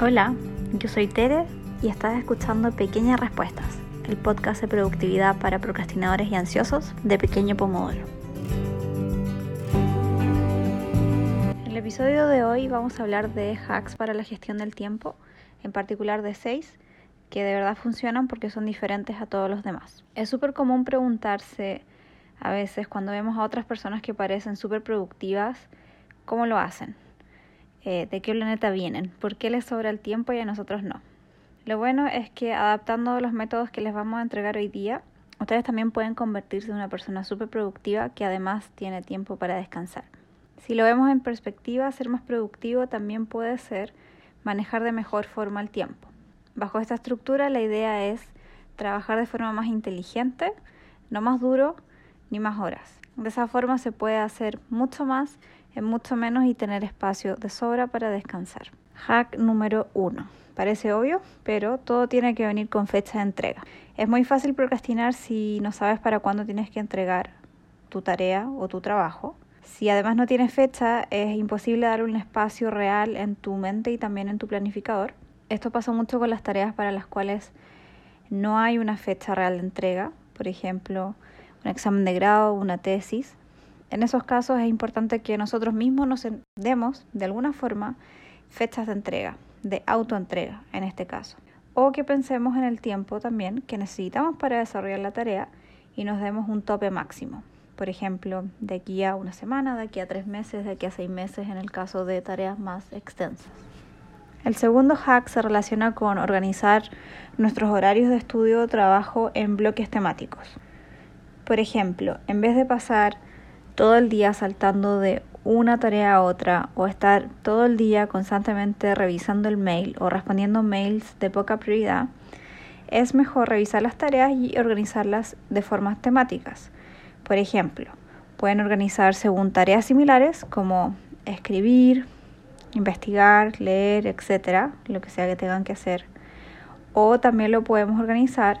Hola, yo soy Tere y estás escuchando Pequeñas Respuestas, el podcast de productividad para procrastinadores y ansiosos de Pequeño Pomodoro. En el episodio de hoy vamos a hablar de hacks para la gestión del tiempo, en particular de seis que de verdad funcionan porque son diferentes a todos los demás. Es súper común preguntarse a veces cuando vemos a otras personas que parecen súper productivas, ¿cómo lo hacen? Eh, de qué planeta vienen, por qué les sobra el tiempo y a nosotros no. Lo bueno es que adaptando los métodos que les vamos a entregar hoy día, ustedes también pueden convertirse en una persona súper productiva que además tiene tiempo para descansar. Si lo vemos en perspectiva, ser más productivo también puede ser manejar de mejor forma el tiempo. Bajo esta estructura la idea es trabajar de forma más inteligente, no más duro más horas. De esa forma se puede hacer mucho más en mucho menos y tener espacio de sobra para descansar. Hack número 1. Parece obvio, pero todo tiene que venir con fecha de entrega. Es muy fácil procrastinar si no sabes para cuándo tienes que entregar tu tarea o tu trabajo. Si además no tienes fecha, es imposible dar un espacio real en tu mente y también en tu planificador. Esto pasa mucho con las tareas para las cuales no hay una fecha real de entrega, por ejemplo, un examen de grado, una tesis. En esos casos es importante que nosotros mismos nos demos de alguna forma fechas de entrega, de autoentrega en este caso. O que pensemos en el tiempo también que necesitamos para desarrollar la tarea y nos demos un tope máximo. Por ejemplo, de aquí a una semana, de aquí a tres meses, de aquí a seis meses en el caso de tareas más extensas. El segundo hack se relaciona con organizar nuestros horarios de estudio o trabajo en bloques temáticos. Por ejemplo, en vez de pasar todo el día saltando de una tarea a otra o estar todo el día constantemente revisando el mail o respondiendo mails de poca prioridad, es mejor revisar las tareas y organizarlas de formas temáticas. Por ejemplo, pueden organizar según tareas similares como escribir, investigar, leer, etcétera, lo que sea que tengan que hacer. O también lo podemos organizar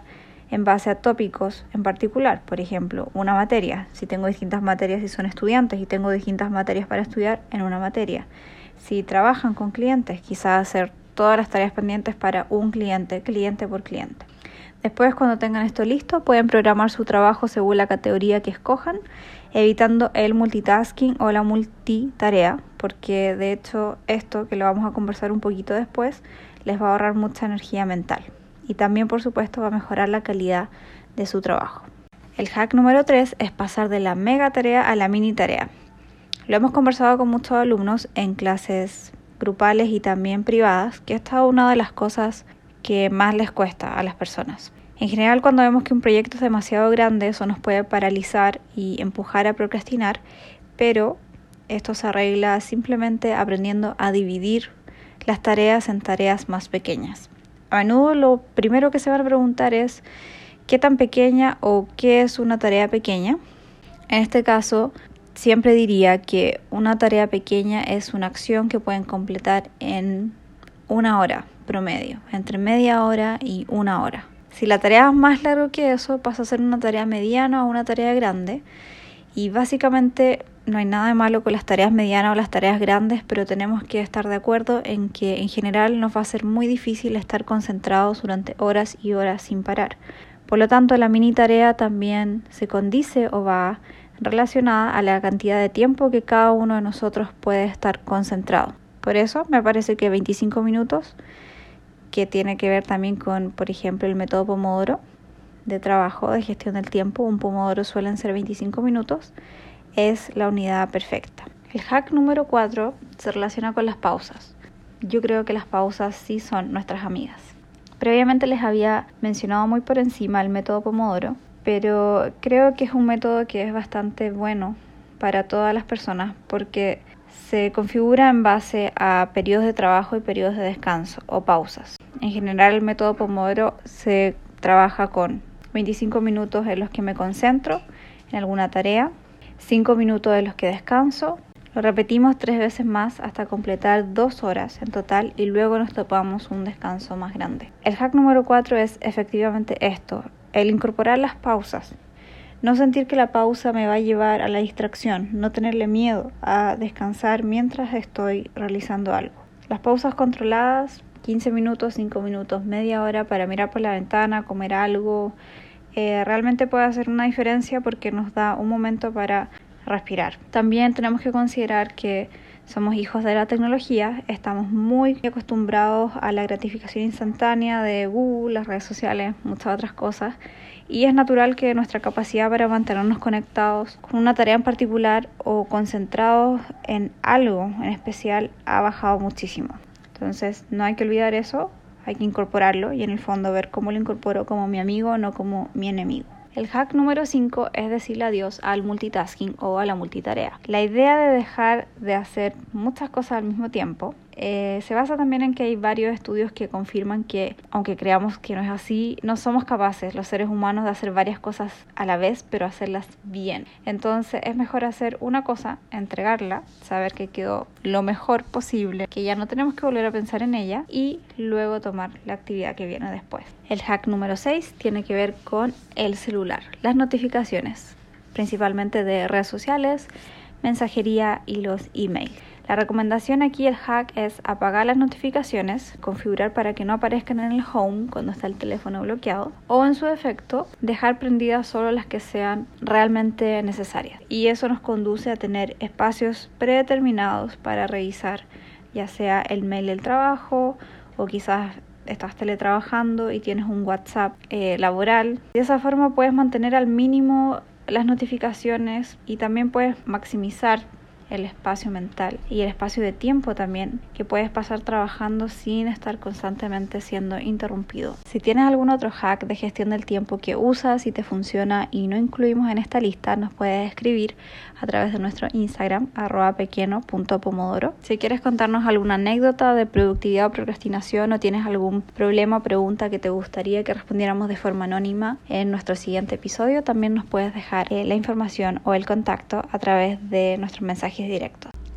en base a tópicos en particular. Por ejemplo, una materia. Si tengo distintas materias y son estudiantes y tengo distintas materias para estudiar en una materia. Si trabajan con clientes, quizás hacer todas las tareas pendientes para un cliente, cliente por cliente. Después, cuando tengan esto listo, pueden programar su trabajo según la categoría que escojan, evitando el multitasking o la multitarea, porque de hecho esto, que lo vamos a conversar un poquito después, les va a ahorrar mucha energía mental y también por supuesto va a mejorar la calidad de su trabajo. El hack número 3 es pasar de la mega tarea a la mini tarea. Lo hemos conversado con muchos alumnos en clases grupales y también privadas, que esta es una de las cosas que más les cuesta a las personas. En general, cuando vemos que un proyecto es demasiado grande, eso nos puede paralizar y empujar a procrastinar, pero esto se arregla simplemente aprendiendo a dividir las tareas en tareas más pequeñas a menudo lo primero que se van a preguntar es qué tan pequeña o qué es una tarea pequeña. En este caso, siempre diría que una tarea pequeña es una acción que pueden completar en una hora promedio, entre media hora y una hora. Si la tarea es más larga que eso, pasa a ser una tarea mediana o una tarea grande. Y básicamente no hay nada de malo con las tareas medianas o las tareas grandes, pero tenemos que estar de acuerdo en que en general nos va a ser muy difícil estar concentrados durante horas y horas sin parar. Por lo tanto, la mini tarea también se condice o va relacionada a la cantidad de tiempo que cada uno de nosotros puede estar concentrado. Por eso me parece que 25 minutos, que tiene que ver también con, por ejemplo, el método Pomodoro de trabajo, de gestión del tiempo, un Pomodoro suelen ser 25 minutos, es la unidad perfecta. El hack número 4 se relaciona con las pausas. Yo creo que las pausas sí son nuestras amigas. Previamente les había mencionado muy por encima el método Pomodoro, pero creo que es un método que es bastante bueno para todas las personas porque se configura en base a periodos de trabajo y periodos de descanso o pausas. En general el método Pomodoro se trabaja con 25 minutos en los que me concentro en alguna tarea, 5 minutos de los que descanso. Lo repetimos tres veces más hasta completar dos horas en total y luego nos topamos un descanso más grande. El hack número 4 es efectivamente esto, el incorporar las pausas. No sentir que la pausa me va a llevar a la distracción, no tenerle miedo a descansar mientras estoy realizando algo. Las pausas controladas 15 minutos, 5 minutos, media hora para mirar por la ventana, comer algo, eh, realmente puede hacer una diferencia porque nos da un momento para respirar. También tenemos que considerar que somos hijos de la tecnología, estamos muy acostumbrados a la gratificación instantánea de Google, las redes sociales, muchas otras cosas, y es natural que nuestra capacidad para mantenernos conectados con una tarea en particular o concentrados en algo en especial ha bajado muchísimo. Entonces no hay que olvidar eso, hay que incorporarlo y en el fondo ver cómo lo incorporo como mi amigo, no como mi enemigo. El hack número 5 es decirle adiós al multitasking o a la multitarea. La idea de dejar de hacer muchas cosas al mismo tiempo eh, se basa también en que hay varios estudios que confirman que, aunque creamos que no es así, no somos capaces los seres humanos de hacer varias cosas a la vez, pero hacerlas bien. Entonces es mejor hacer una cosa, entregarla, saber que quedó lo mejor posible, que ya no tenemos que volver a pensar en ella y luego tomar la actividad que viene después. El hack número 6 tiene que ver con el celular, las notificaciones, principalmente de redes sociales, mensajería y los emails. La recomendación aquí, el hack, es apagar las notificaciones, configurar para que no aparezcan en el home cuando está el teléfono bloqueado, o en su defecto, dejar prendidas solo las que sean realmente necesarias. Y eso nos conduce a tener espacios predeterminados para revisar ya sea el mail del trabajo o quizás estás teletrabajando y tienes un WhatsApp eh, laboral. De esa forma puedes mantener al mínimo las notificaciones y también puedes maximizar el espacio mental y el espacio de tiempo también que puedes pasar trabajando sin estar constantemente siendo interrumpido. Si tienes algún otro hack de gestión del tiempo que usas y te funciona y no incluimos en esta lista, nos puedes escribir a través de nuestro Instagram arroba. Si quieres contarnos alguna anécdota de productividad o procrastinación o tienes algún problema o pregunta que te gustaría que respondiéramos de forma anónima en nuestro siguiente episodio, también nos puedes dejar eh, la información o el contacto a través de nuestros mensajes.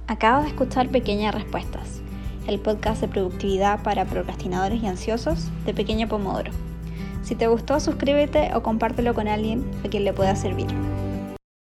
Acabo de escuchar Pequeñas Respuestas, el podcast de productividad para procrastinadores y ansiosos de Pequeño Pomodoro. Si te gustó, suscríbete o compártelo con alguien a quien le pueda servir.